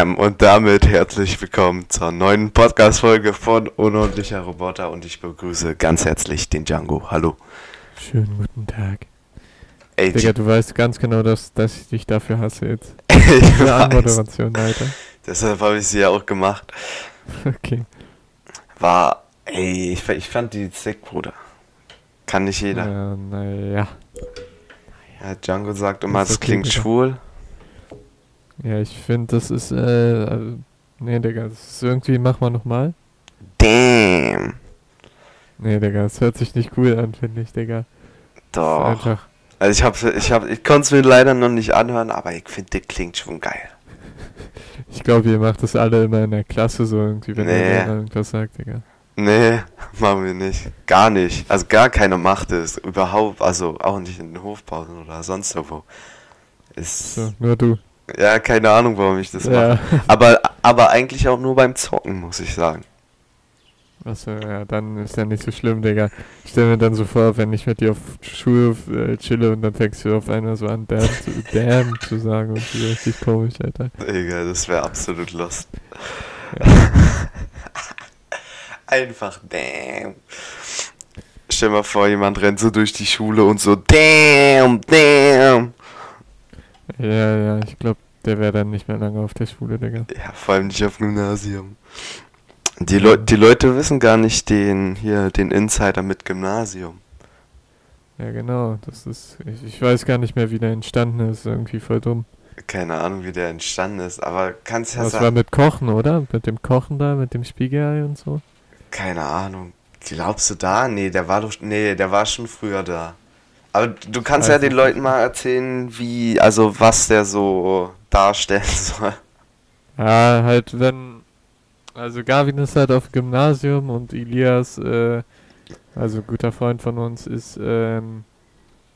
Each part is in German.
Bam! Und damit herzlich willkommen zur neuen Podcast-Folge von Unordentlicher Roboter und ich begrüße ganz herzlich den Django. Hallo. Schönen guten Tag. Ey, Digga, du weißt ganz genau, dass, dass ich dich dafür hasse jetzt. ich. Anmoderation, Alter. Deshalb habe ich sie ja auch gemacht. Okay. War, ey, ich, ich fand die sick, Bruder. Kann nicht jeder. Ja, naja. Ja, Django sagt immer, okay, klingt schwul. Ja, ich finde, das ist, äh, nee, Digga, das ist irgendwie, mach mal nochmal. Damn. Nee, Digga, das hört sich nicht cool an, finde ich, Digga. Das Doch. einfach, Also ich hab's, ich hab, ich konnte es mir leider noch nicht anhören, aber ich finde, der klingt schon geil. ich glaube, ihr macht das alle immer in der Klasse so irgendwie, wenn Nee. der Lehrer irgendwas sagt, Digga. Nee, machen wir nicht. Gar nicht. Also gar keine macht es. Überhaupt, also auch nicht in den Hofpausen oder sonst irgendwo. Ist, So, nur du. Ja, keine Ahnung, warum ich das mache. Ja. Aber, aber eigentlich auch nur beim Zocken, muss ich sagen. Achso, ja, dann ist ja nicht so schlimm, Digga. Ich stell mir dann so vor, wenn ich mit dir auf Schule äh, chille und dann fängst du auf einmal so an, damn zu, damn zu sagen und so richtig komisch, Alter. Egal, das wäre absolut lost. Ja. Einfach damn. Stell mal vor, jemand rennt so durch die Schule und so damn, damn. Ja, ja, ich glaube, der wäre dann nicht mehr lange auf der Schule, Digga. Ja, vor allem nicht auf Gymnasium. Die, Leu die Leute wissen gar nicht den hier den Insider mit Gymnasium. Ja, genau, das ist, ich, ich weiß gar nicht mehr, wie der entstanden ist, irgendwie voll dumm. Keine Ahnung, wie der entstanden ist, aber kannst ja Das war sagen. mit Kochen, oder? Mit dem Kochen da, mit dem Spiegelei und so. Keine Ahnung. Glaubst du da? Nee, der war doch. Nee, der war schon früher da. Aber du kannst ja den Leuten mal erzählen, wie, also was der so darstellen soll. Ja, halt, wenn. Also, Gavin ist halt auf Gymnasium und Elias, äh, also ein guter Freund von uns, ist ähm,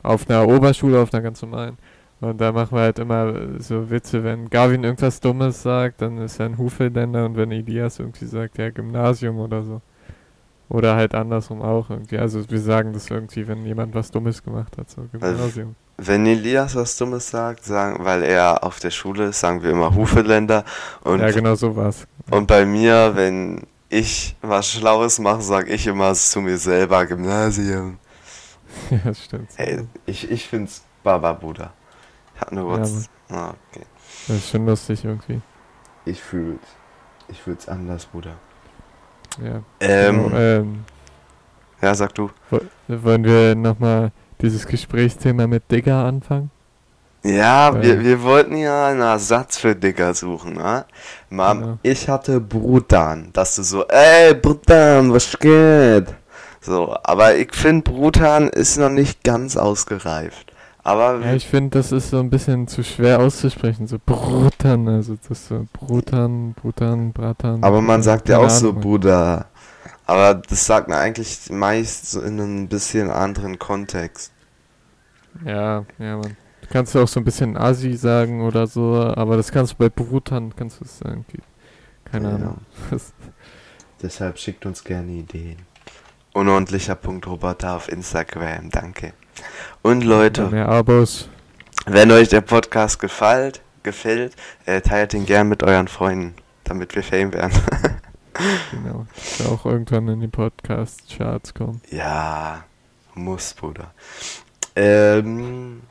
auf einer Oberschule, auf einer ganz normalen. Und da machen wir halt immer so Witze, wenn Gavin irgendwas Dummes sagt, dann ist er ein Hufelländer und wenn Elias irgendwie sagt, ja, Gymnasium oder so. Oder halt andersrum auch irgendwie. Also, wir sagen das irgendwie, wenn jemand was Dummes gemacht hat, so Gymnasium. Wenn Elias was Dummes sagt, sagen, weil er auf der Schule ist, sagen wir immer Hufeländer. Und, ja, genau so war's. und bei mir, wenn ich was Schlaues mache, sage ich immer zu mir selber Gymnasium. ja, das stimmt. Ey, ich, ich find's Baba, Bruder. Ich hab nur Ja, was. Ah, okay. Das ist schon lustig irgendwie. Ich fühl's. Ich fühl's anders, Bruder. Ja. Ähm, So, ähm, ja, sag du. wo- wollen wir nochmal dieses Gesprächsthema mit Digger anfangen? Ja, Weil- wir, wir wollten ja einen Ersatz für Digger suchen, ne? Mom, Genau. ich hatte Brutan, dass du so, ey, Brutan, was geht? So, aber ich finde, Brutan ist noch nicht ganz ausgereift. Aber Ja, ich finde, das ist so ein bisschen zu schwer auszusprechen. So Brutan, also das so Brutan, Brutan, Bratan. Aber man sagt ja auch so. Bruder. Aber das sagt man eigentlich meist so in einem bisschen anderen Kontext. Ja, ja, man. Du kannst ja auch so ein bisschen Asi sagen oder so, aber das kannst du bei Brutan, kannst du es irgendwie. Keine Ja. Ahnung. Deshalb schickt uns gerne Ideen. Unordentlicher.roboter auf Instagram, danke. Und Leute, mehr Abos. wenn euch der Podcast gefällt, gefällt, äh, teilt ihn gern mit euren Freunden, damit wir Fame werden. Genau. Wir auch irgendwann in die Podcast-Charts kommen. ja, muss, Bruder. Ähm,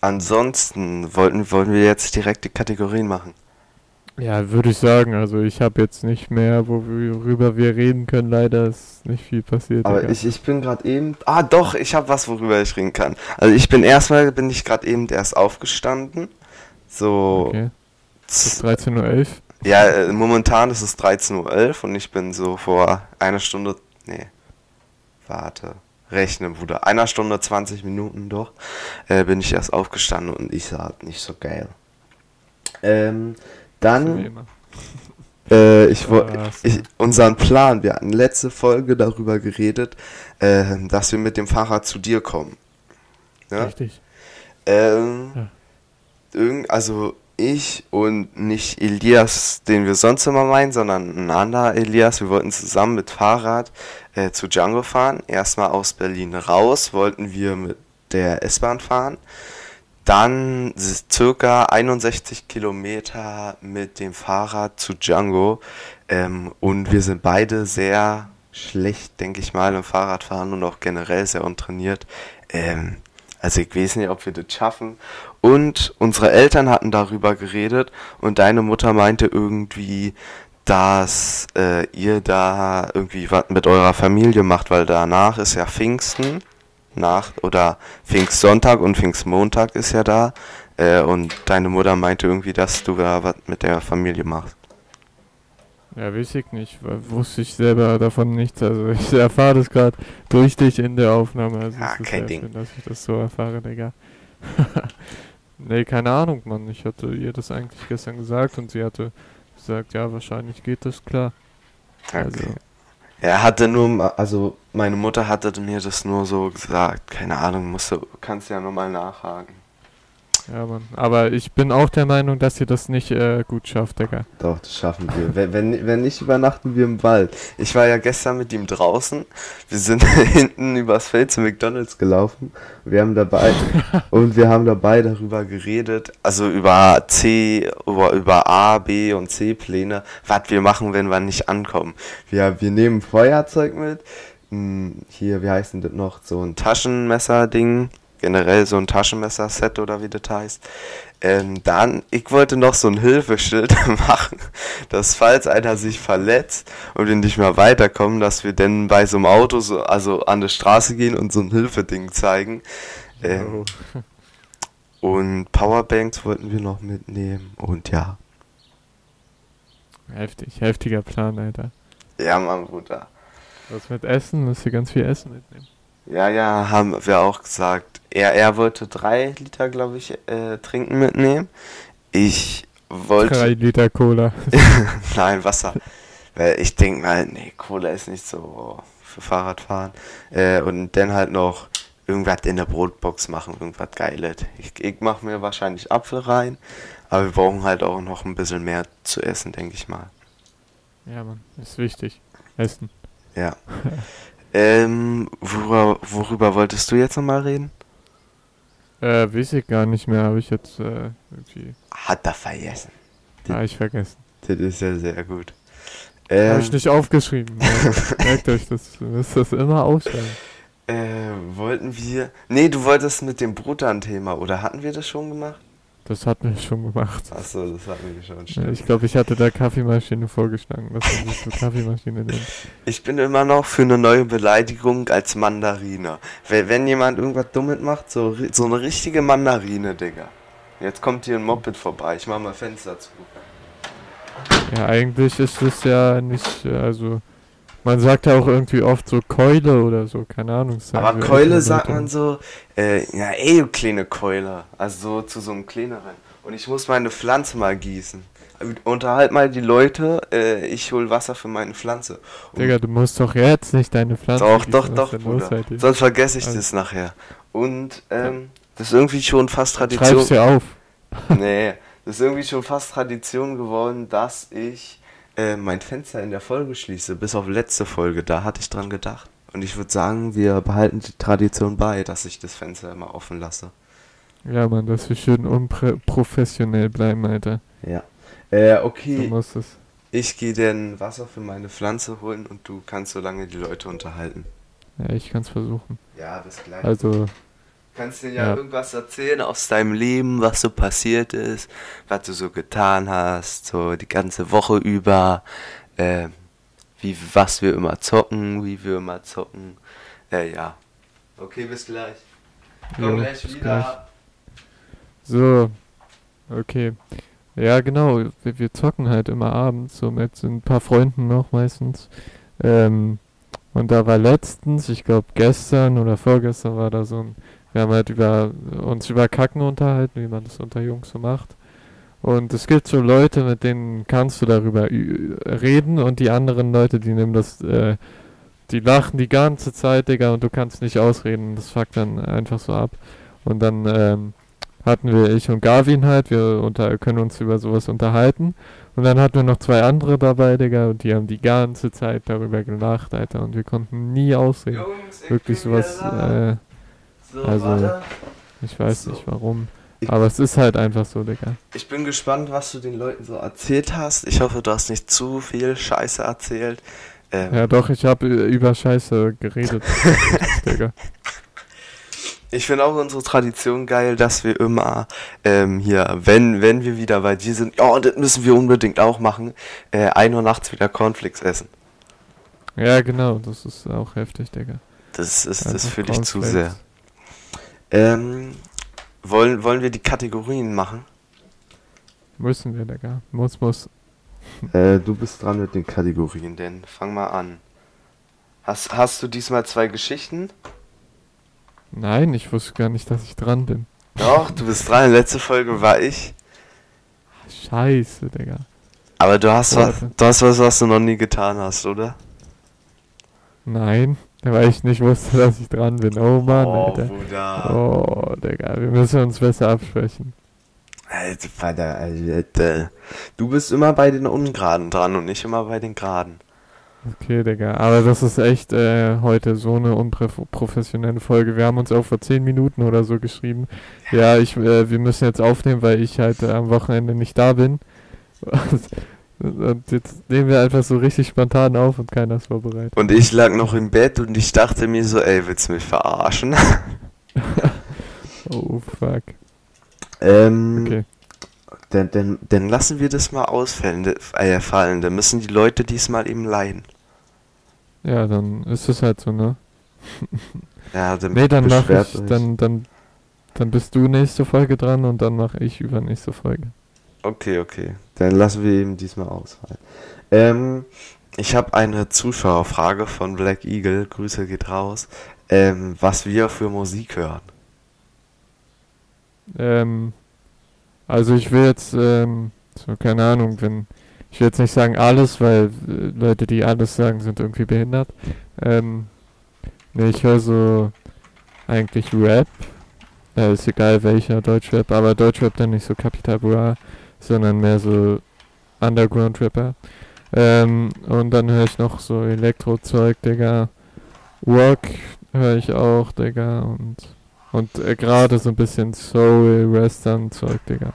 ansonsten wollten, wollten wir jetzt direkt die Kategorien machen. Ja, würde ich sagen. Also ich habe jetzt nicht mehr, worüber wir reden können. Leider ist nicht viel passiert. Aber ich, ich bin gerade eben. Ah, doch, ich habe was, worüber ich reden kann. Also ich bin erstmal bin ich gerade eben erst aufgestanden. So. Okay. Es ist z- 13.11 Uhr. Ja, äh, momentan ist es 13.11 Uhr und ich bin so vor einer Stunde. Nee. Warte. Rechne, Bruder. Einer Stunde 20 Minuten doch. Äh, bin ich erst aufgestanden und ich sah nicht so geil. Ähm, dann. Äh, ich wollte. Ich, unseren Plan, wir hatten letzte Folge darüber geredet, äh, dass wir mit dem Fahrrad zu dir kommen. Ja? Richtig. Ähm, Ja. also ich und nicht Elias, den wir sonst immer meinen, sondern ein anderer Elias, wir wollten zusammen mit Fahrrad äh, zu Django fahren. Erstmal aus Berlin raus wollten wir mit der S-Bahn fahren. Dann circa 61 Kilometer mit dem Fahrrad zu Django. Ähm, und wir sind beide sehr schlecht, denke ich mal, im Fahrradfahren und auch generell sehr untrainiert. Ähm, also ich weiß nicht, ob wir das schaffen. Und unsere Eltern hatten darüber geredet und deine Mutter meinte irgendwie, dass äh, ihr da irgendwie was mit eurer Familie macht, weil danach ist ja Pfingsten nach oder Pfingstsonntag und Pfingstmontag ist ja da. Äh, und deine Mutter meinte irgendwie, dass du da was mit der Familie machst. Ja, weiß ich nicht. Wusste ich selber davon nichts. Also ich erfahre das gerade durch dich in der Aufnahme. Also ja, kein Ding. Schön, dass ich das so erfahre, Digga. nee, keine Ahnung, Mann. Ich hatte ihr das eigentlich gestern gesagt und sie hatte gesagt, ja, wahrscheinlich geht das klar. Okay. Also, er hatte nur, also meine Mutter hatte mir das nur so gesagt. Keine Ahnung, musst du, kannst ja nochmal nachhaken. Ja, Mann. Aber ich bin auch der Meinung, dass ihr das nicht äh, gut schafft, Digga. Doch, das schaffen wir. wenn, wenn, wenn nicht, übernachten wir im Wald. Ich war ja gestern mit ihm draußen. Wir sind hinten übers Feld zu McDonalds gelaufen. Wir haben dabei und wir haben dabei darüber geredet, also über C, über, über A, B und C Pläne, was wir machen, wenn wir nicht ankommen. Wir, wir nehmen Feuerzeug mit. Hm, hier, wie heißt denn das noch? So ein Taschenmesser-Ding generell so ein Taschenmesser-Set oder wie das heißt. Ähm, dann, ich wollte noch so ein Hilfeschild machen, dass falls einer sich verletzt und wir nicht mehr weiterkommen, dass wir dann bei so einem Auto so, also an der Straße gehen und so ein Hilfeding zeigen. Ähm, oh. Und Powerbanks wollten wir noch mitnehmen und ja. Heftig, heftiger Plan, Alter. Ja, Mann, Bruder. Was mit Essen? Müsst ihr ganz viel Essen mitnehmen. Ja, ja, haben wir auch gesagt. Er, er wollte drei Liter, glaube ich, äh, trinken mitnehmen. Ich wollte. Drei Liter Cola. Nein, Wasser. Weil ich denke mal, nee, Cola ist nicht so für Fahrradfahren. Äh, und dann halt noch irgendwas in der Brotbox machen, irgendwas Geiles. Ich, ich mache mir wahrscheinlich Apfel rein, aber wir brauchen halt auch noch ein bisschen mehr zu essen, denke ich mal. Ja, Mann, ist wichtig. Essen. Ja. ähm, worüber, worüber wolltest du jetzt nochmal reden? Äh, weiß ich gar nicht mehr, habe ich jetzt äh, irgendwie. Hat er vergessen. Ja, ich vergessen. Das ist ja sehr gut. Ähm, habe ich nicht aufgeschrieben. Merkt euch das, müsst das immer aufschreiben. Äh, wollten wir. Nee, du wolltest mit dem Bruttern-Thema, oder hatten wir das schon gemacht? Das hatten wir schon gemacht. Achso, das hatten wir schon. Stimmt. Ich glaube, ich hatte da Kaffeemaschine vorgeschlagen, dass man sich so Kaffeemaschine nennt. Ich bin immer noch für eine neue Beleidigung als Mandarine. Wenn, wenn jemand irgendwas Dummes macht, so, so eine richtige Mandarine, Digga. Jetzt kommt hier ein Moped vorbei. Ich mach mal Fenster zu. Ja, eigentlich ist es ja nicht, also man sagt ja auch irgendwie oft so Keule oder so, keine Ahnung. Aber Keule sagt man so, äh, ja ey, du kleine Keule. Also so zu so einem kleineren. Und ich muss meine Pflanze mal gießen. Unterhalt mal die Leute, äh, ich hol Wasser für meine Pflanze. Und Digga, du musst doch jetzt nicht deine Pflanze Doch, doch, doch, Bruder. Sonst vergesse ich also. das nachher. Und, ähm, das ist irgendwie schon fast Tradition. Schreib's dir auf. nee, das ist irgendwie schon fast Tradition geworden, dass ich äh, mein Fenster in der Folge schließe, bis auf letzte Folge, da hatte ich dran gedacht. Und ich würde sagen, wir behalten die Tradition bei, dass ich das Fenster immer offen lasse. Ja, Mann, dass wir schön unprofessionell bleiben, Alter. Ja. Äh, okay. So muss es. Ich gehe denn Wasser für meine Pflanze holen und du kannst so lange die Leute unterhalten. Ja, ich kann es versuchen. Ja, bis gleich. Also, Kannst dir ja, ja, irgendwas erzählen aus deinem Leben, was so passiert ist, was du so getan hast, so die ganze Woche über, äh, wie, was wir immer zocken, wie wir immer zocken. Äh, ja. Okay, bis gleich. Komm jo, gleich wieder. Gleich. So, okay. Ja, genau, wir, wir, zocken halt immer abends, so mit ein paar Freunden noch meistens. Ähm, und da war letztens, ich glaube gestern oder vorgestern war da so ein wir haben halt über uns über Kacken unterhalten, wie man das unter Jungs so macht. Und es gibt so Leute, mit denen kannst du darüber reden und die anderen Leute, die nehmen das, äh, die lachen die ganze Zeit, Digga, und du kannst nicht ausreden. Das fuckt dann einfach so ab. Und dann ähm, hatten wir ich und Gavin halt, wir unter, können uns über sowas unterhalten. Und dann hatten wir noch zwei andere dabei, Digga, und die haben die ganze Zeit darüber gelacht, Alter, und wir konnten nie ausreden. Jungs, Wirklich sowas, äh, so, also, warte. ich weiß so. nicht warum. Aber es ist halt einfach so, Digga. Ich bin gespannt, was du den Leuten so erzählt hast. Ich hoffe, du hast nicht zu viel Scheiße erzählt. Ähm, Ja, doch, ich habe über Scheiße geredet, Digga. Ich finde auch unsere Tradition geil, dass wir immer ähm, hier, wenn, wenn wir wieder bei dir sind, ja, das müssen wir unbedingt auch machen, äh, 1 Uhr nachts wieder Cornflakes essen. Ja, genau, das ist auch heftig, Digga. Das ist das Einfach fühle ich zu sehr. Ähm, wollen, wollen wir die Kategorien machen? Müssen wir, Digga. Muss, muss. Äh, du bist dran mit den Kategorien, denn fang mal an. Hast, hast du diesmal zwei Geschichten? Nein, ich wusste gar nicht, dass ich dran bin. Doch, du bist dran. Letzte Folge war ich. Scheiße, Digga. Aber du hast was, du hast was, was du noch nie getan hast, oder? Nein, weil ich nicht wusste, dass ich dran bin. Oh Mann, oh, Alter. Bruder. Oh, Digga, wir müssen uns besser absprechen. Alter, Vater, Alter. Du bist immer bei den Ungeraden dran und nicht immer bei den Geraden. Okay, Digga, aber das ist echt äh, heute so eine unprofessionelle Folge. Wir haben uns auch vor 10 Minuten oder so geschrieben. Ja, ich, äh, wir müssen jetzt aufnehmen, weil ich halt äh, am Wochenende nicht da bin. Und jetzt nehmen wir einfach so richtig spontan auf und keiner ist vorbereitet. Und ich lag noch im Bett und ich dachte mir so, ey, willst du mich verarschen? Oh, fuck. ähm, Okay. dann, dann, dann lassen wir das mal ausfallen, äh, fallen. Dann müssen die Leute diesmal eben leiden. Ja, dann ist es halt so, ne? Ja, dann Nee, dann mach ich, euch. dann, dann, dann bist du nächste Folge dran und dann mache ich übernächste Folge. Okay, okay. Dann lassen wir eben diesmal ausfallen. Ähm, ich habe eine Zuschauerfrage von Black Eagle. Grüße geht raus. Ähm, was wir für Musik hören. Ähm, also ich will jetzt, ähm, so keine Ahnung, wenn, ich will jetzt nicht sagen alles, weil äh, Leute, die alles sagen, sind irgendwie behindert. Ähm, nee, ich höre so eigentlich Rap. Ja, ist egal welcher Deutschrap, aber Deutschrap dann nicht so Capital Bra, sondern mehr so Underground-Rapper. Ähm, und dann höre ich noch so Elektro-Zeug, Digga. Rock höre ich auch, Digga. Und, und äh, gerade so ein bisschen Soul, Western-Zeug, Digga.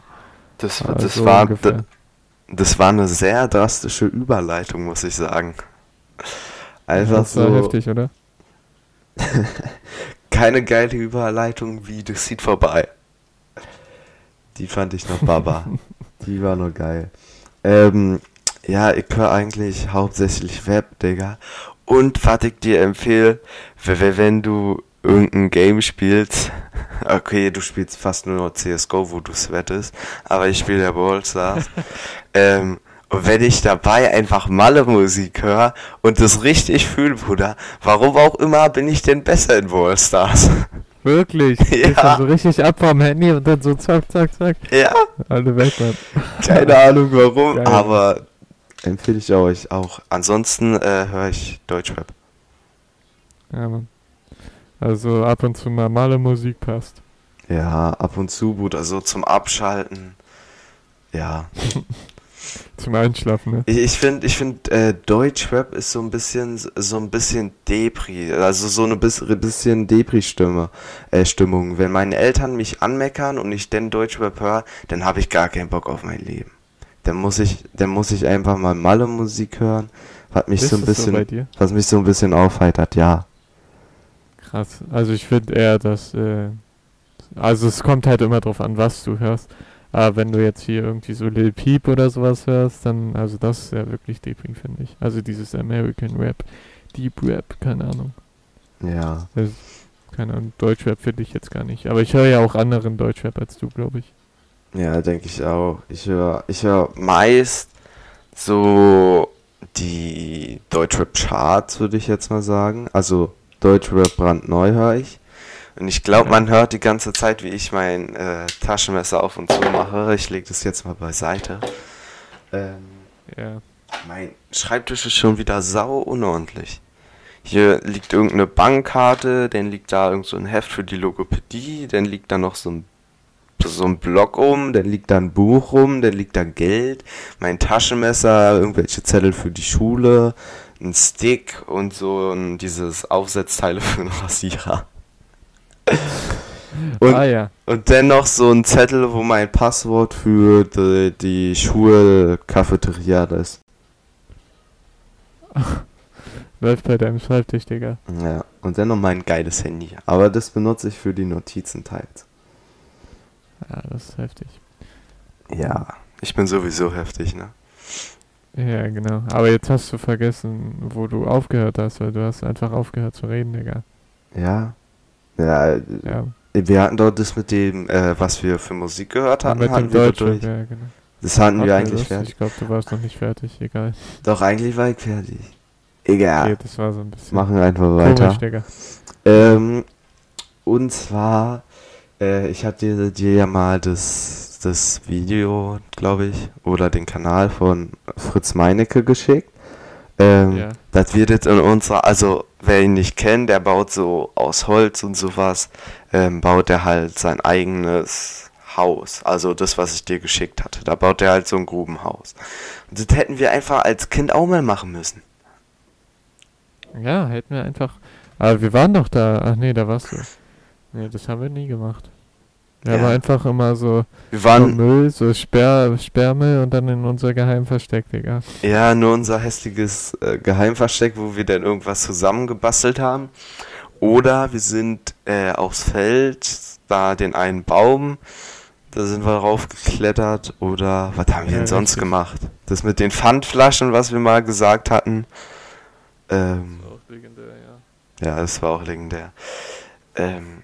Das, Ah, das, war, ungefähr. das war eine sehr drastische Überleitung, muss ich sagen. Einfach das war so heftig, oder? keine geile Überleitung wie das sieht vorbei. Die fand ich noch baba. Die war nur geil. Ähm, ja, ich höre eigentlich hauptsächlich Web, Digga. Und was ich dir empfehle, wenn du irgendein Game spielst, okay, du spielst fast nur noch CSGO, wo du sweatest, aber ich spiele ja Ballstars. ähm, und wenn ich dabei einfach Malle-Musik höre und das richtig fühle, Bruder, warum auch immer bin ich denn besser in Ballstars? Wirklich? Ja. Dann so richtig ab vom Handy und dann so zack, zack, zack. ja, Alle weg, Mann. keine Ahnung warum, Geil. aber empfehle ich euch auch. Ansonsten äh, höre ich Deutschrap. Ja, Mann. Also ab und zu mal Malle Musik passt. Ja, ab und zu, Bruder, so zum Abschalten. Ja. Zum Einschlafen, ne? Ich, ich finde, ich find, äh, Deutschrap ist so ein bisschen, so ein bisschen Depri, also so eine bis, bisschen Depri-Stimme, äh, Stimmung. Wenn meine Eltern mich anmeckern und ich denn Deutschrap höre, dann habe ich gar keinen Bock auf mein Leben. Dann muss ich, dann muss ich einfach mal Malle-Musik hören, was mich Ist so ein so bisschen, dir? was mich so ein bisschen aufheitert, ja. Krass. Also ich finde eher, dass, äh, also es kommt halt immer drauf an, was du hörst. Aber wenn du jetzt hier irgendwie so Lil Peep oder sowas hörst, dann, also das ist ja wirklich Depri, finde ich. Also dieses American Rap, Deep Rap, keine Ahnung. Ja. Das, keine Ahnung, Deutschrap finde ich jetzt gar nicht. Aber ich höre ja auch anderen Deutschrap als du, glaube ich. Ja, denke ich auch. Ich höre ich hör meist so die Deutschrap-Charts, würde ich jetzt mal sagen. Also Deutschrap brandneu höre ich. Und ich glaube, man hört die ganze Zeit, wie ich mein äh, Taschenmesser auf und zu mache. Ich lege das jetzt mal beiseite. Ähm, Ja. mein Schreibtisch ist schon wieder sau unordentlich. Hier liegt irgendeine Bankkarte, dann liegt da irgend so ein Heft für die Logopädie, dann liegt da noch so ein, so ein Block um, dann liegt da ein Buch rum, dann liegt da Geld, mein Taschenmesser, irgendwelche Zettel für die Schule, ein Stick und so ein, dieses Aufsetzteile für einen Rasierer. Und, ah ja. und dennoch so ein Zettel, wo mein Passwort für die, die Schulcafeteria ist. Läuft bei deinem Schreibtisch, Digga. Ja, und dennoch mein geiles Handy. Aber das benutze ich für die Notizen teils. Ja, das ist heftig. Ja, ich bin sowieso heftig, ne? Ja, genau. Aber jetzt hast du vergessen, wo du aufgehört hast, weil du hast einfach aufgehört zu reden, Digga. Ja. Ja, Ja. wir hatten dort das mit dem, äh, was wir für Musik gehört hatten, mit hatten dem wir durch. ja, genau. Das hatten wir eigentlich fertig. Ich glaube, du warst noch nicht fertig, egal. Doch, eigentlich war ich fertig. Egal. Okay, das war so ein bisschen Machen wir einfach komisch, weiter. Digga. Ähm, und zwar, äh, ich hatte dir, dir ja mal das, das Video, glaube ich, oder den Kanal von Fritz Meinecke geschickt. Ähm, Ja. Das wird jetzt in unserer, also wer ihn nicht kennt, der baut so aus Holz und sowas, ähm, baut er halt sein eigenes Haus. Also das, was ich dir geschickt hatte. Da baut er halt so ein Grubenhaus. Und das hätten wir einfach als Kind auch mal machen müssen. Ja, hätten wir einfach. Aber wir waren doch da. Ach nee, da warst du. Nee, das haben wir nie gemacht. Wir Ja. haben einfach immer so, Wir so waren, Müll, so Sperr, Sperrmüll und dann in unser Geheim versteckt, Digga. Ja, nur unser hässliches äh, Geheimversteck, wo wir dann irgendwas zusammengebastelt haben. Oder wir sind äh, aufs Feld, da den einen Baum, da sind wir raufgeklettert. Oder was haben wir Ja, denn sonst richtig. gemacht? Das mit den Pfandflaschen, was wir mal gesagt hatten. Ähm, Auch legendär, ja. ja, das war auch legendär. Ähm,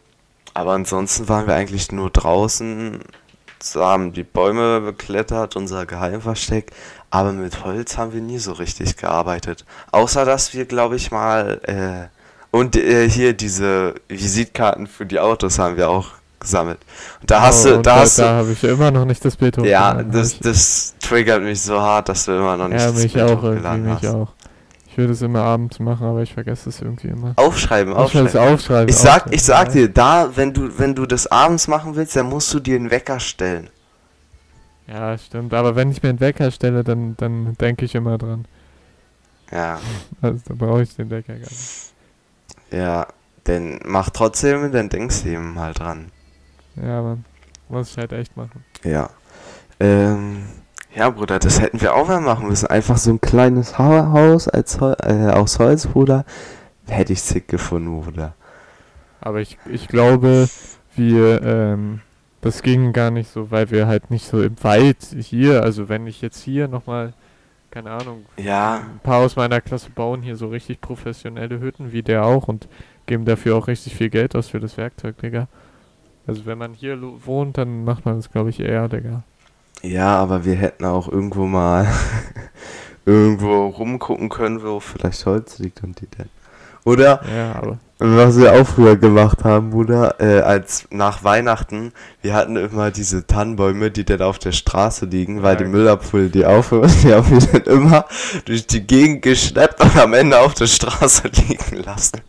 aber ansonsten waren wir eigentlich nur draußen, haben die Bäume beklettert, unser Geheimversteck, aber mit Holz haben wir nie so richtig gearbeitet. Außer dass wir, glaube ich, mal äh, und äh, hier diese Visitkarten für die Autos haben wir auch gesammelt. Und da hast Oh, du, und da hast da du, habe ich immer noch nicht das Bild ja, hochgeladen. das, Hab das triggert mich so hart, dass du immer noch ich, nicht ja, das mich Bild auch hochgeladen mich hast. auch. Ich würde es immer abends machen, aber ich vergesse es irgendwie immer. Aufschreiben, Ich aufschreiben. es aufschreiben. Ich sag, aufschreiben, ich sag dir, da, wenn du, wenn du das abends machen willst, dann musst du dir einen Wecker stellen. Ja, stimmt. Aber wenn ich mir einen Wecker stelle, dann, dann denke ich immer dran. Ja, Also da brauche ich den Wecker gar nicht. ja, dann mach trotzdem, dann denkst du eben mal dran. Ja, Mann. Muss ich halt echt machen. Ja. Ähm, ja, Bruder, das hätten wir auch mal machen müssen. Einfach so ein kleines ha Haus als Hol äh, aus Holz, Bruder. Hätte ich sick gefunden, Bruder. Aber ich, ich glaube, wir, ähm, das ging gar nicht so, weil wir halt nicht so im Wald hier, also wenn ich jetzt hier nochmal, keine Ahnung, Ja, ein paar aus meiner Klasse bauen hier so richtig professionelle Hütten, wie der auch, und geben dafür auch richtig viel Geld aus für das Werkzeug, Digga. Also wenn man hier wohnt, dann macht man das, glaube ich, eher, Digga. Ja, aber wir hätten auch irgendwo mal irgendwo rumgucken können, wo vielleicht Holz liegt und die dann. Oder Ja, aber was wir auch früher gemacht haben, Bruder, äh, als nach Weihnachten, wir hatten immer diese Tannenbäume, die dann auf der Straße liegen, weil Ja, die genau. Müllabfuhr die aufhören. Die haben wir dann immer durch die Gegend geschleppt und am Ende auf der Straße liegen lassen.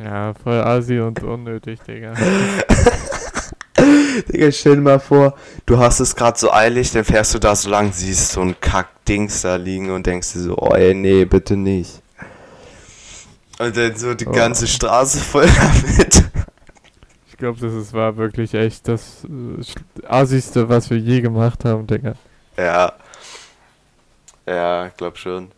ja, voll asi und unnötig, Digga. Digga, stell dir mal vor, du hast es gerade so eilig, dann fährst du da so lang, siehst so ein Kackdings da liegen und denkst dir so, oh ey, nee, bitte nicht. Und dann so die Oh. ganze Straße voll damit. Ich glaube, das ist, war wirklich echt das äh, Assigste, was wir je gemacht haben, Digga. Ja. Ja, glaub schon.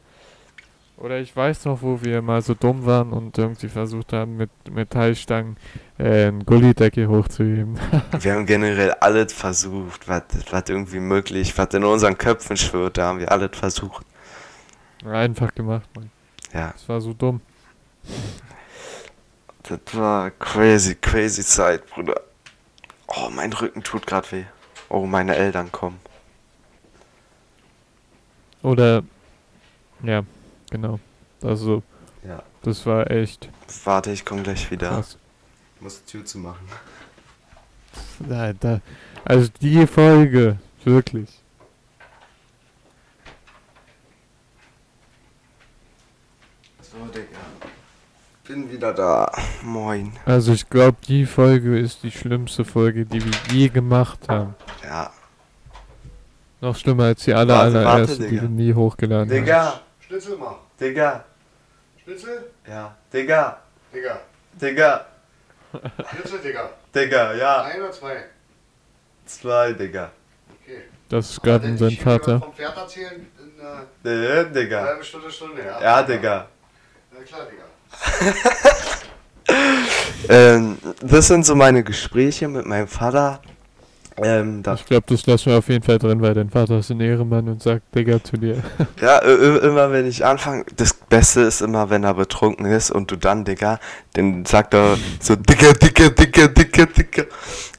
Oder ich weiß noch, wo wir mal so dumm waren und irgendwie versucht haben, mit Metallstangen äh, einen Gullideckel hochzuheben. Wir haben generell alles versucht, was was irgendwie möglich, was in unseren Köpfen schwirrt, da haben wir alles versucht. Einfach gemacht, Mann. Ja, Das war so dumm. das war crazy, crazy Zeit, Bruder. Oh, mein Rücken tut gerade weh. Oh, meine Eltern kommen. Oder, ja, genau. Also, Ja. das war echt Warte, ich komme gleich wieder. krass. Ich muss die Tür zu machen. Da, da, also die Folge, wirklich. So, Digga. Bin wieder da. Moin. Also ich glaube, die Folge ist die schlimmste Folge, die wir je gemacht haben. Ja. Noch schlimmer als die aller, Warte, warte, allererste, die Digga. wir nie hochgeladen haben. Digga. Schnitzel mach. Digga. Schnitzel? Ja. Digga. Digga. Digga. Jetzt, Digga. Digga, ja. Ein oder zwei? Zwei, Digga. Okay. Das ist gerade sein Vater. Vom Pferd erzählen in einer Nee, Digga. halben Stunde, Stunde, ja. Ja, Digga. Ja, klar, Digga. Ähm, das sind so meine Gespräche mit meinem Vater. Ähm, Ich glaube, das lassen wir auf jeden Fall drin, weil dein Vater ist ein Ehrenmann und sagt Digga zu dir. ja, immer wenn ich anfange, das Beste ist immer, wenn er betrunken ist und du dann, Digga, dann sagt er so, Digga, Digga, Digga, Digga, Digga.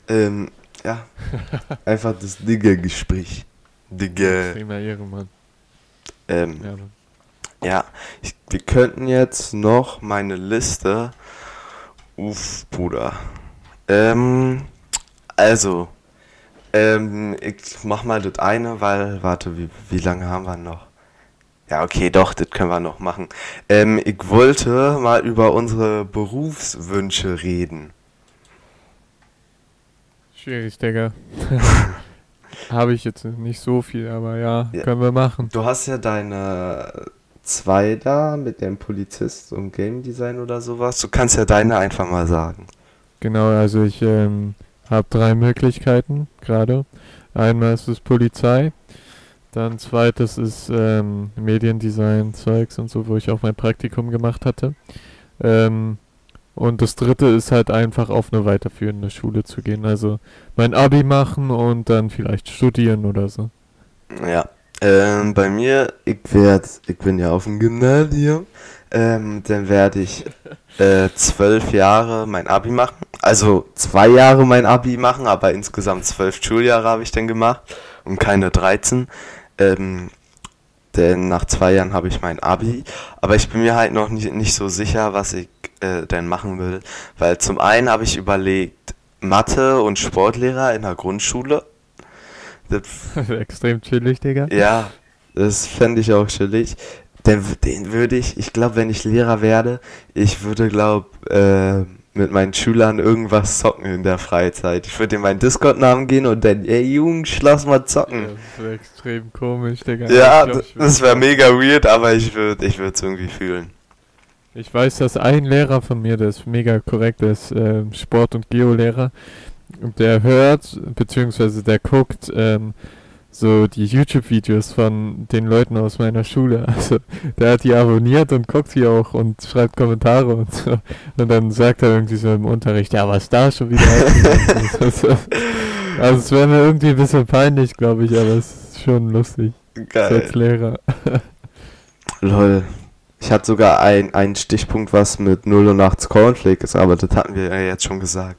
Ähm, ja, einfach das Digga-Gespräch. Digga. Extremer Ehrenmann. Ähm, Ja, Mann. Ja, ich, wir könnten jetzt noch meine Liste. Uff, Bruder. Ähm, also, ähm, ich mach mal das eine, weil, warte, wie, wie lange haben wir noch? Ja, okay, doch, das können wir noch machen. Ähm, ich wollte mal über unsere Berufswünsche reden. Schwierig, Digga. Habe ich jetzt nicht so viel, aber ja, Ja. können wir machen. Du hast ja deine zwei da mit dem Polizist und Game Design oder sowas. Du kannst ja deine einfach mal sagen. Genau, also ich ähm, habe drei Möglichkeiten gerade. Einmal ist es Polizei, dann zweites ist ähm, Mediendesign, Zeugs und so, wo ich auch mein Praktikum gemacht hatte. Ähm, und das dritte ist halt einfach auf eine weiterführende Schule zu gehen. Also mein Abi machen und dann vielleicht studieren oder so. Ja, ähm, bei mir, ich werd, ich bin ja auf dem Gymnasium, ähm, dann werde ich äh, zwölf Jahre mein Abi machen. Also zwei Jahre mein Abi machen, aber insgesamt zwölf Schuljahre habe ich dann gemacht und keine 13. Ähm, denn nach zwei Jahren habe ich mein Abi, aber ich bin mir halt noch nicht, nicht so sicher, was ich äh, denn machen will, weil zum einen habe ich überlegt, Mathe und Sportlehrer in der Grundschule. Das Extrem chillig, Digga. ja, das fände ich auch chillig. Den, den würde ich, ich glaube, wenn ich Lehrer werde, ich würde, glaube äh, mit meinen Schülern irgendwas zocken in der Freizeit. Ich würde in meinen Discord-Namen gehen und dann, ey Jungs, lass mal zocken. das ist extrem komisch, Digga. Ja, glaub, das wäre mega weird, aber ich würde ich würde es irgendwie fühlen. Ich weiß, dass ein Lehrer von mir, der ist mega korrekt, der ist ähm, Sport- und Geolehrer. Der hört, beziehungsweise der guckt ähm, so die YouTube-Videos von den Leuten aus meiner Schule. Also der hat die abonniert und guckt die auch und schreibt Kommentare und so. Und dann sagt er irgendwie so im Unterricht, ja, was da schon wieder ist. Also es wäre mir irgendwie ein bisschen peinlich, glaube ich, aber es ist schon lustig. so Geil. Als Lehrer. Lol. Ich hatte sogar ein, einen Stichpunkt, was mit 0 und nachts Cornflake ist, aber das hatten wir ja jetzt schon gesagt.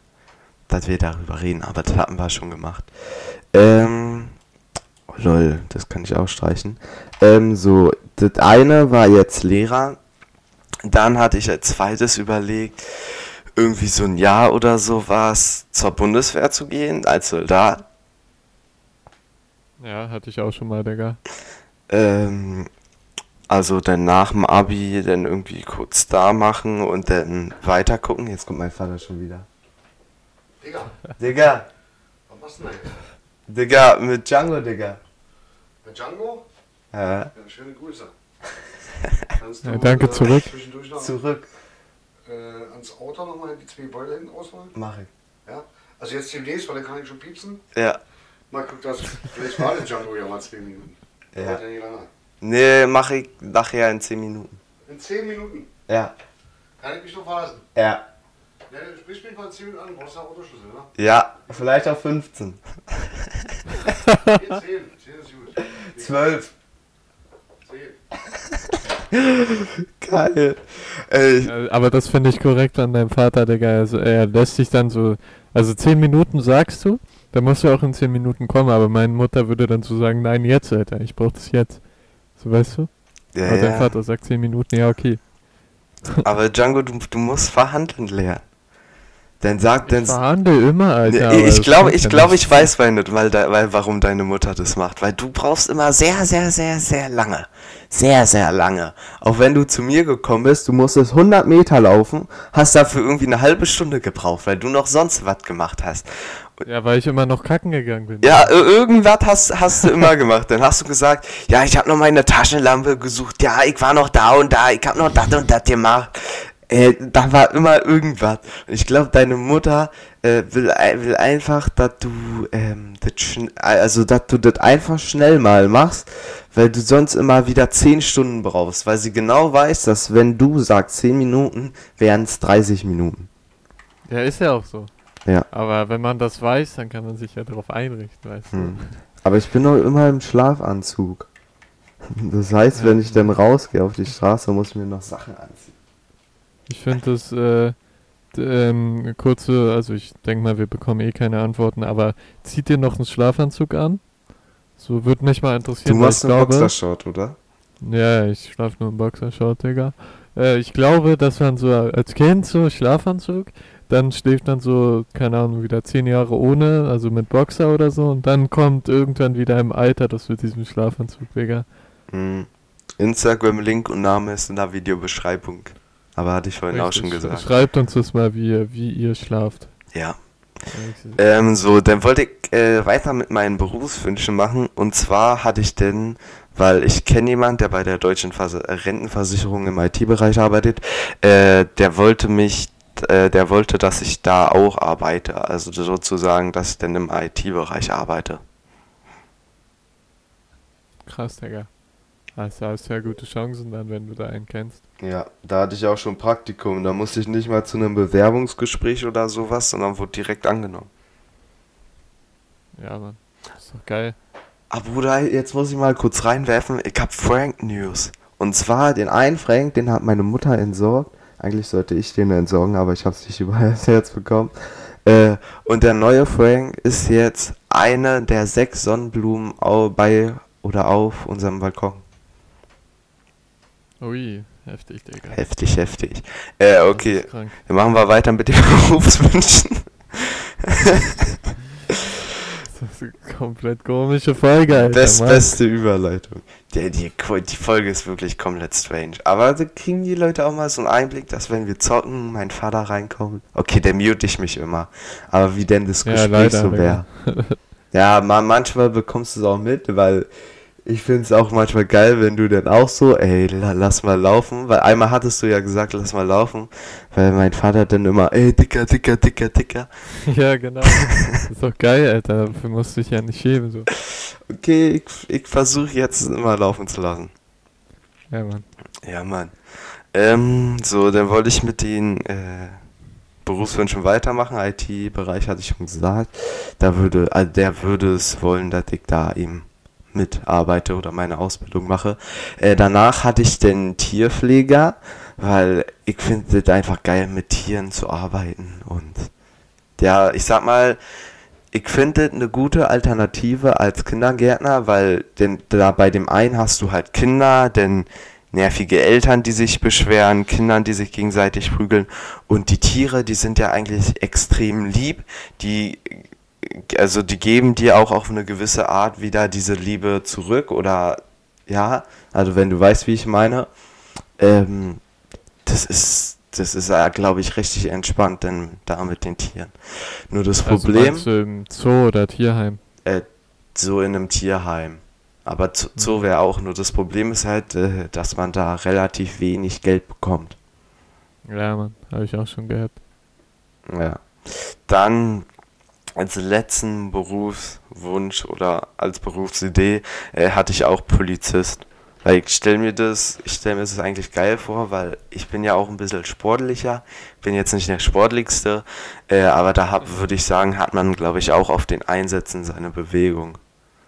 Dass wir darüber reden, aber das hatten wir schon gemacht. Ähm. Lol, das kann ich auch streichen. Ähm, so, das eine war jetzt Lehrer. Dann hatte ich als zweites überlegt, irgendwie so ein Jahr oder so was zur Bundeswehr zu gehen, als Soldat. Ja, hatte ich auch schon mal, Digga. Ähm, also dann nach dem Abi dann irgendwie kurz da machen und dann weiter gucken. Jetzt kommt mein Vater schon wieder. Digga, Digga, was machst du denn? Digga, mit Django, Digga. Mit Django? Ja, Ja, schöne Grüße. Kannst Ja, danke, zurück. Zwischendurch noch zurück. äh, ans Auto nochmal die zwei Beutel hinten ausholen? Mach ich. Ja? Also jetzt demnächst, weil dann kann ich schon piepsen. Ja. Mal guck das. Vielleicht war der Django ja mal zwei Minuten. Ja. Dauert ja nicht lange. Nee, mach ich nachher in 10 Minuten. In 10 Minuten. Ja. Kann ich mich noch verlassen? Ja. Ja, du sprichst mich mal in 10 Minuten an, du brauchst ja Autoschlüssel, ne? Ja, vielleicht auch 15. Hier 10. 10 ist gut. 12. 10. Geil. Ey, Ja, Aber das finde ich korrekt an deinem Vater, Digga. Also er lässt sich dann so, also 10 Minuten sagst du, dann musst du auch in 10 Minuten kommen, aber meine Mutter würde dann so sagen, nein, jetzt, Alter, ich brauch das jetzt. So weißt du? ja, aber dein ja. Vater sagt 10 Minuten, ja, okay. Aber Django, du, du musst verhandeln lernen. Dann sag, dann, Ich verhandle immer, Alter. Ich glaube, ich ja glaube, ich weiß, weil, nicht, weil, weil warum deine Mutter das macht. Weil du brauchst immer sehr, sehr, sehr, sehr lange. Sehr, sehr lange. Auch wenn du zu mir gekommen bist, du musstest 100 Meter laufen, hast dafür irgendwie eine halbe Stunde gebraucht, weil du noch sonst was gemacht hast. Ja, weil ich immer noch kacken gegangen bin. Ja, ir- irgendwas hast, hast du immer gemacht. Dann hast du gesagt, ja, ich habe noch meine Taschenlampe gesucht. Ja, ich war noch da und da. Ich habe noch das und das gemacht. Äh, da war immer irgendwas. Und ich glaube, deine Mutter äh, will, will einfach, dass du, ähm, also, dass du das einfach schnell mal machst, weil du sonst immer wieder 10 Stunden brauchst, weil sie genau weiß, dass wenn du sagst 10 Minuten, wären es 30 Minuten. Ja, ist ja auch so. Ja. Aber wenn man das weiß, dann kann man sich ja darauf einrichten, weißt Hm. Aber ich bin doch immer im Schlafanzug. Das heißt, wenn ich dann rausgehe auf die Straße, muss ich mir noch Sachen anziehen. Ich finde das, äh, ähm, kurze, also ich denke mal, wir bekommen eh keine Antworten, aber zieht ihr noch einen Schlafanzug an? So würde mich mal interessieren, Du machst einen Boxershort, oder? Ja, ich schlafe nur im Boxershort, Digga. Äh, ich glaube, dass man so als Kind so Schlafanzug, dann schläft man so, keine Ahnung, wieder zehn Jahre ohne, also mit Boxer oder so, und dann kommt irgendwann wieder im Alter das mit diesem Schlafanzug, Digga. Hm. Instagram-Link und Name ist in der Videobeschreibung. Aber hatte ich vorhin auch schon Richtig. gesagt. Schreibt uns das mal, wie, ihr- wie ihr schlaft. Ja. Ähm, so, dann wollte ich äh, weiter mit meinen Berufswünschen machen. Und zwar hatte ich denn, weil ich kenne jemanden, der bei der deutschen Vers Rentenversicherung im IT-Bereich arbeitet, äh, der wollte mich, äh, der wollte, dass ich da auch arbeite. Also sozusagen, dass ich dann im IT-Bereich arbeite. Krass, Digga. Also hast du ja gute Chancen dann, wenn du da einen kennst. Ja, da hatte ich auch schon Praktikum. Da musste ich nicht mal zu einem Bewerbungsgespräch oder sowas, sondern wurde direkt angenommen. Ja, Mann. Ist doch geil. Ah, Bruder, jetzt muss ich mal kurz reinwerfen. Ich hab Frank News. Und zwar den einen Frank, den hat meine Mutter entsorgt. Eigentlich sollte ich den entsorgen, aber ich hab's nicht über das Herz bekommen. Äh, und der neue Frank ist jetzt eine der sechs Sonnenblumen bei oder auf unserem Balkon. Ui, heftig, Digga. Heftig, heftig. Äh, okay. Wir machen wir weiter mit den Berufswünschen. Das ist eine komplett komische Folge, Alter. Best, Mann. beste Überleitung. Die, die, die Folge ist wirklich komplett strange. Aber da kriegen die Leute auch mal so einen Einblick, dass wenn wir zocken, mein Vater reinkommt. Okay, der mute ich mich immer. Aber wie denn das Ja, Gespräch leider, so wäre. Ja, ma manchmal bekommst du es auch mit, weil ich finde es auch manchmal geil, wenn du dann auch so, ey, la lass mal laufen. Weil einmal hattest du ja gesagt, lass mal laufen. Weil mein Vater dann immer, ey, dicker, dicker, dicker, dicker. Ja, genau. Das ist doch geil, Alter. Dafür musst du dich ja nicht schämen. So. Okay, ich, ich versuche jetzt immer laufen zu lassen. Ja, Mann. Ja, Mann. Ähm, so, dann wollte ich mit den äh, Berufswünschen weitermachen. IT-Bereich hatte ich schon gesagt. Da würde, also der würde es wollen, dass ich da eben mitarbeite oder meine Ausbildung mache. Äh, danach hatte ich den Tierpfleger, weil ich finde es einfach geil, mit Tieren zu arbeiten. Und ja, ich sag mal, ich finde eine gute Alternative als Kindergärtner, weil denn da bei dem einen hast du halt Kinder, denn nervige Eltern, die sich beschweren, Kindern, die sich gegenseitig prügeln und die Tiere, die sind ja eigentlich extrem lieb, die also die geben dir auch auf eine gewisse Art wieder diese Liebe zurück oder ja, also wenn du weißt, wie ich meine, ähm, das ist das ist ja, glaube ich, richtig entspannt, denn da mit den Tieren. Nur das Also Problem, du im Zoo oder Tierheim? äh, so in einem Tierheim. Aber Zo- Zoo wäre auch nur das Problem ist halt, äh, dass man da relativ wenig Geld bekommt. Ja, Mann. Habe ich auch schon gehört. Ja. Dann als letzten Berufswunsch oder als Berufsidee äh, hatte ich auch Polizist. Weil ich stelle mir das, ich stelle mir das eigentlich geil vor, weil ich bin ja auch ein bisschen sportlicher, bin jetzt nicht der sportlichste, äh, aber da würde ich sagen, hat man, glaube ich, auch auf den Einsätzen seine Bewegung.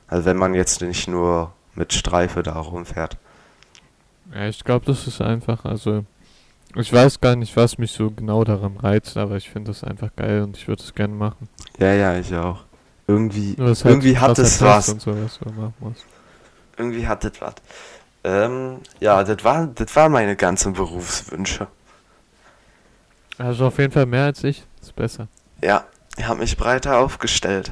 Also wenn man jetzt nicht nur mit Streife da rumfährt. Ja, ich glaube, das ist einfach, also ich weiß gar nicht, was mich so genau daran reizt, aber ich finde das einfach geil und ich würde es gerne machen. Ja, ja, ich auch. Irgendwie, halt irgendwie hat krasser es was. Und so, was. Irgendwie hat das was. Ähm, ja, das war, das waren meine ganzen Berufswünsche. Also auf jeden Fall mehr als ich, ist besser. Ja, ich habe mich breiter aufgestellt.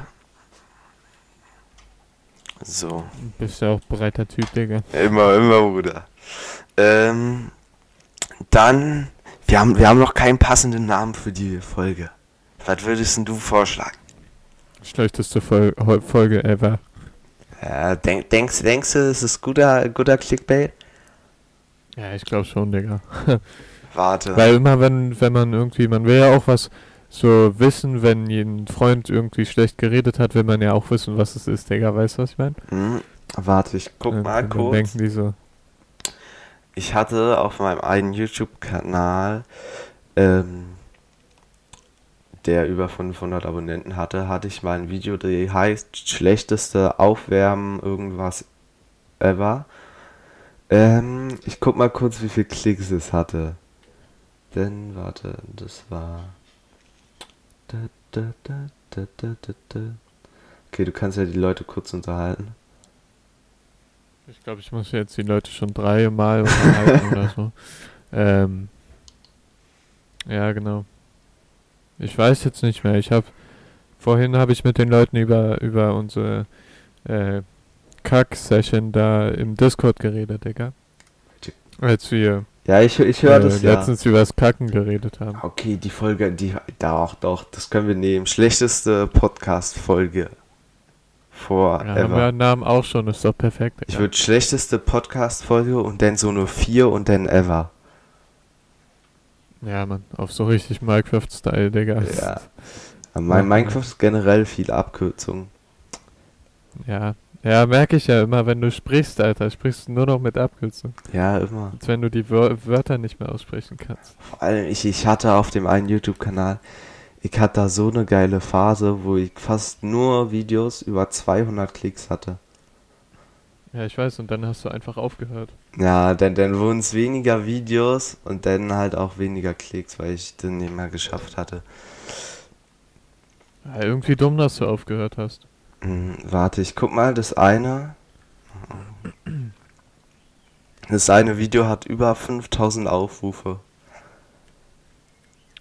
So, Du bist ja auch breiter Typ, Digga. immer, immer, Bruder. Ähm, dann, wir haben, wir haben noch keinen passenden Namen für die Folge. Was würdest denn du vorschlagen? Schlechteste Hol- Folge ever. Ja, denk, denkst, denkst du, es ist guter, guter Clickbait? Ja, ich glaube schon, Digga. Warte. Weil immer wenn, wenn man irgendwie, man will ja auch was so wissen, wenn ein Freund irgendwie schlecht geredet hat, will man ja auch wissen, was es ist, Digga, weißt du, was ich meine? Hm, warte, ich guck mal dann kurz. denken die so, Ich hatte auf meinem einen YouTube-Kanal, ähm, der über 500 Abonnenten hatte, hatte ich mal ein Video, der heißt schlechteste Aufwärmen irgendwas ever. Ähm, ich guck mal kurz, wie viel Klicks es hatte. Denn, warte, das war... Da, da, da. Okay, du kannst ja die Leute kurz unterhalten. Ich glaube, ich muss jetzt die Leute schon dreimal unterhalten oder so. Ähm, ja, genau. Ich weiß jetzt nicht mehr. Ich habe vorhin habe ich mit den Leuten über über unsere äh, Kack-Session da im Discord geredet, Digga. Als wir Ja, ich, ich höre äh, das ja. letztens über das Kacken geredet haben. Okay, die Folge, die, doch, doch, das können wir nehmen. Schlechteste Podcast-Folge Ja, haben wir forever. einen Namen auch schon, ist doch perfekt. ich würde schlechteste Podcast-Folge und dann so nur vier und dann ever. Ja, Mann, auf so richtig Minecraft-Style, Digga. Ja. Mein. Minecraft ist generell viel Abkürzung. Ja, ja merke ich ja immer, wenn du sprichst, Alter, sprichst du nur noch mit Abkürzung. Ja, immer. Als wenn du die Wör Wörter nicht mehr aussprechen kannst. Vor allem, ich, ich hatte auf dem einen YouTube-Kanal, ich hatte da so eine geile Phase, wo ich fast nur Videos über 200 Klicks hatte. Ja, ich weiß, und dann hast du einfach aufgehört. Ja, dann, dann wurden es weniger Videos und dann halt auch weniger Klicks, weil ich den nicht mehr geschafft hatte. Ja, irgendwie dumm, dass du aufgehört hast. Hm, warte, ich guck mal, das eine. Das eine Video hat über 5000 Aufrufe.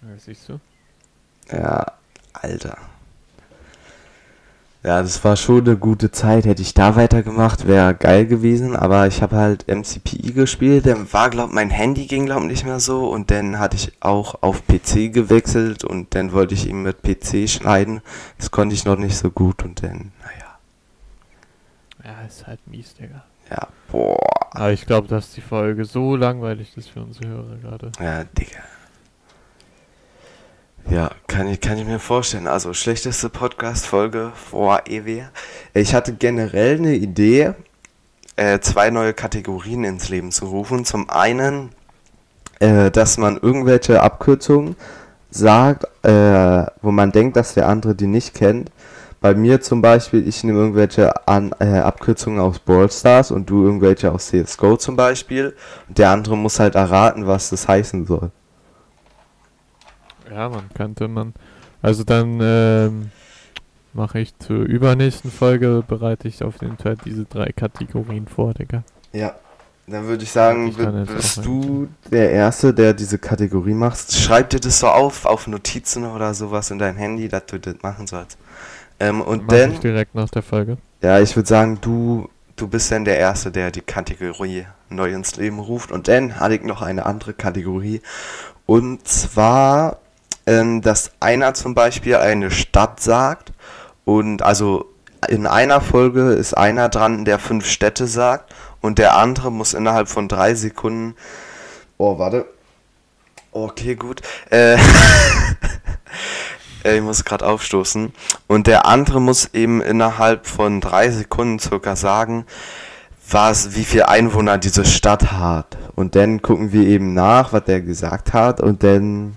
Ja, siehst du? Ja, Alter. Ja, das war schon eine gute Zeit. Hätte ich da weitergemacht, wäre geil gewesen. Aber ich habe halt MCPI gespielt. Dann war, glaub, mein Handy ging, glaub, nicht mehr so. Und dann hatte ich auch auf PC gewechselt. Und dann wollte ich ihn mit PC schneiden. Das konnte ich noch nicht so gut. Und dann, naja. Ja, ist halt mies, Digga. Ja, boah. Aber ich glaube, dass die Folge so langweilig ist für unsere Hörer gerade. Ja, Digga. Ja, kann ich, kann ich mir vorstellen. Also, schlechteste Podcast-Folge vor EW. Ich hatte generell eine Idee, äh, zwei neue Kategorien ins Leben zu rufen. Zum einen, äh, dass man irgendwelche Abkürzungen sagt, äh, wo man denkt, dass der andere die nicht kennt. Bei mir zum Beispiel, ich nehme irgendwelche An äh, Abkürzungen aus Brawl Stars und du irgendwelche aus CSGO zum Beispiel. Und der andere muss halt erraten, was das heißen soll. Ja, man könnte man. Also dann ähm, mache ich zur übernächsten Folge, bereite ich auf jeden Fall diese drei Kategorien vor, Digga. Ja, dann würde ich sagen, Ich bist du der Erste, der diese Kategorie machst. Schreib dir das so auf, auf Notizen oder sowas in dein Handy, dass du das machen sollst. Ähm, und Mach dann, ich direkt nach der Folge. ja, ich würde sagen, du, du bist dann der Erste, der die Kategorie neu ins Leben ruft. Und dann hatte ich noch eine andere Kategorie. Und zwar, ähm, dass einer zum Beispiel eine Stadt sagt. Und also in einer Folge ist einer dran, der fünf Städte sagt. Und der andere muss innerhalb von drei Sekunden. Oh, warte. Okay, gut. Äh, äh, ich muss gerade aufstoßen. Und der andere muss eben innerhalb von drei Sekunden circa sagen, was, wie viel Einwohner diese Stadt hat. Und dann gucken wir eben nach, was der gesagt hat. Und dann,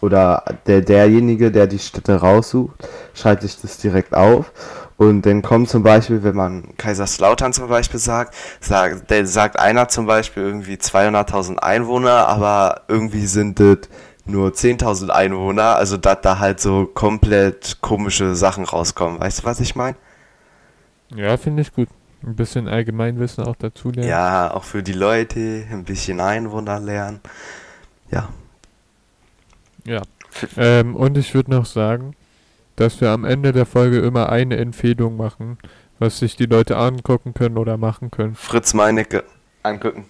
oder der, derjenige, der die Städte raussucht, schreibt sich das direkt auf. Und dann kommt zum Beispiel, wenn man Kaiserslautern zum Beispiel sagt, sagt, der sagt einer zum Beispiel irgendwie 200.000 Einwohner, aber irgendwie sind das nur 10.000 Einwohner, also dass da halt so komplett komische Sachen rauskommen. Weißt du, was ich meine? Ja, finde ich gut. Ein bisschen Allgemeinwissen auch dazu lernen. Ja, auch für die Leute, ein bisschen Einwohner lernen. Ja. Ja. Ähm, und ich würde noch sagen, dass wir am Ende der Folge immer eine Empfehlung machen, was sich die Leute angucken können oder machen können. Fritz Meinecke angucken.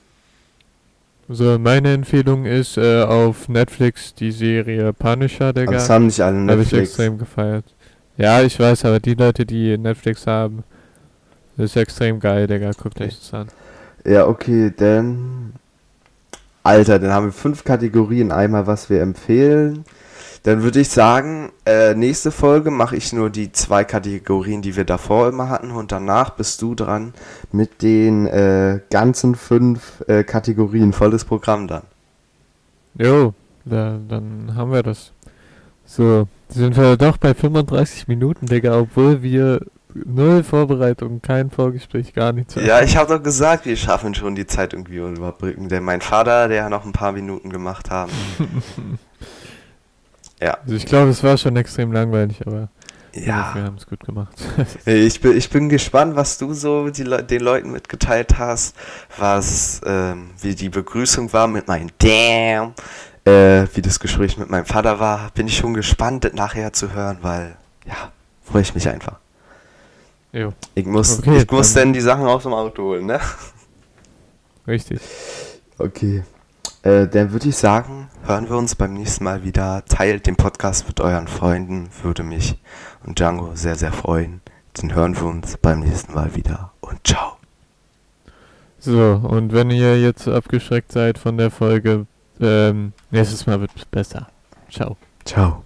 So, meine Empfehlung ist äh, auf Netflix die Serie Punisher, Digga. das haben nicht alle Habe ich Netflix. extrem gefeiert. Ja, ich weiß, aber die Leute, die Netflix haben, das ist extrem geil, Digga. Guckt euch das an. Ja, okay, dann Alter, dann haben wir fünf Kategorien. Einmal, was wir empfehlen. Dann würde ich sagen, äh, nächste Folge mache ich nur die zwei Kategorien, die wir davor immer hatten. Und danach bist du dran mit den äh, ganzen fünf äh, Kategorien. Volles Programm dann. Jo, da, dann haben wir das. So, sind wir doch bei 35 Minuten, Digga, obwohl wir null Vorbereitung, kein Vorgespräch, gar nichts. Ja, ich habe doch gesagt, wir schaffen schon die Zeit irgendwie überbrücken. Denn mein Vater, der noch ein paar Minuten gemacht haben. ja. Also ich glaube, es war schon extrem langweilig, aber Ja. wir haben es gut gemacht. Ich bin, ich bin gespannt, was du so Le- den Leuten mitgeteilt hast, was, ähm, wie die Begrüßung war mit meinem Damn, äh, wie das Gespräch mit meinem Vater war. Bin ich schon gespannt, das nachher zu hören, weil, ja, freue ich mich einfach. Jo, Ich muss, Okay, ich muss dann- die Sachen aus dem Auto holen, ne? richtig. Okay. Äh, dann würde ich sagen, hören wir uns beim nächsten Mal wieder. Teilt den Podcast mit euren Freunden, würde mich und Django sehr, sehr freuen. Dann hören wir uns beim nächsten Mal wieder und ciao. So, und wenn ihr jetzt abgeschreckt seid von der Folge, ähm, nächstes Mal wird es besser. Ciao. Ciao.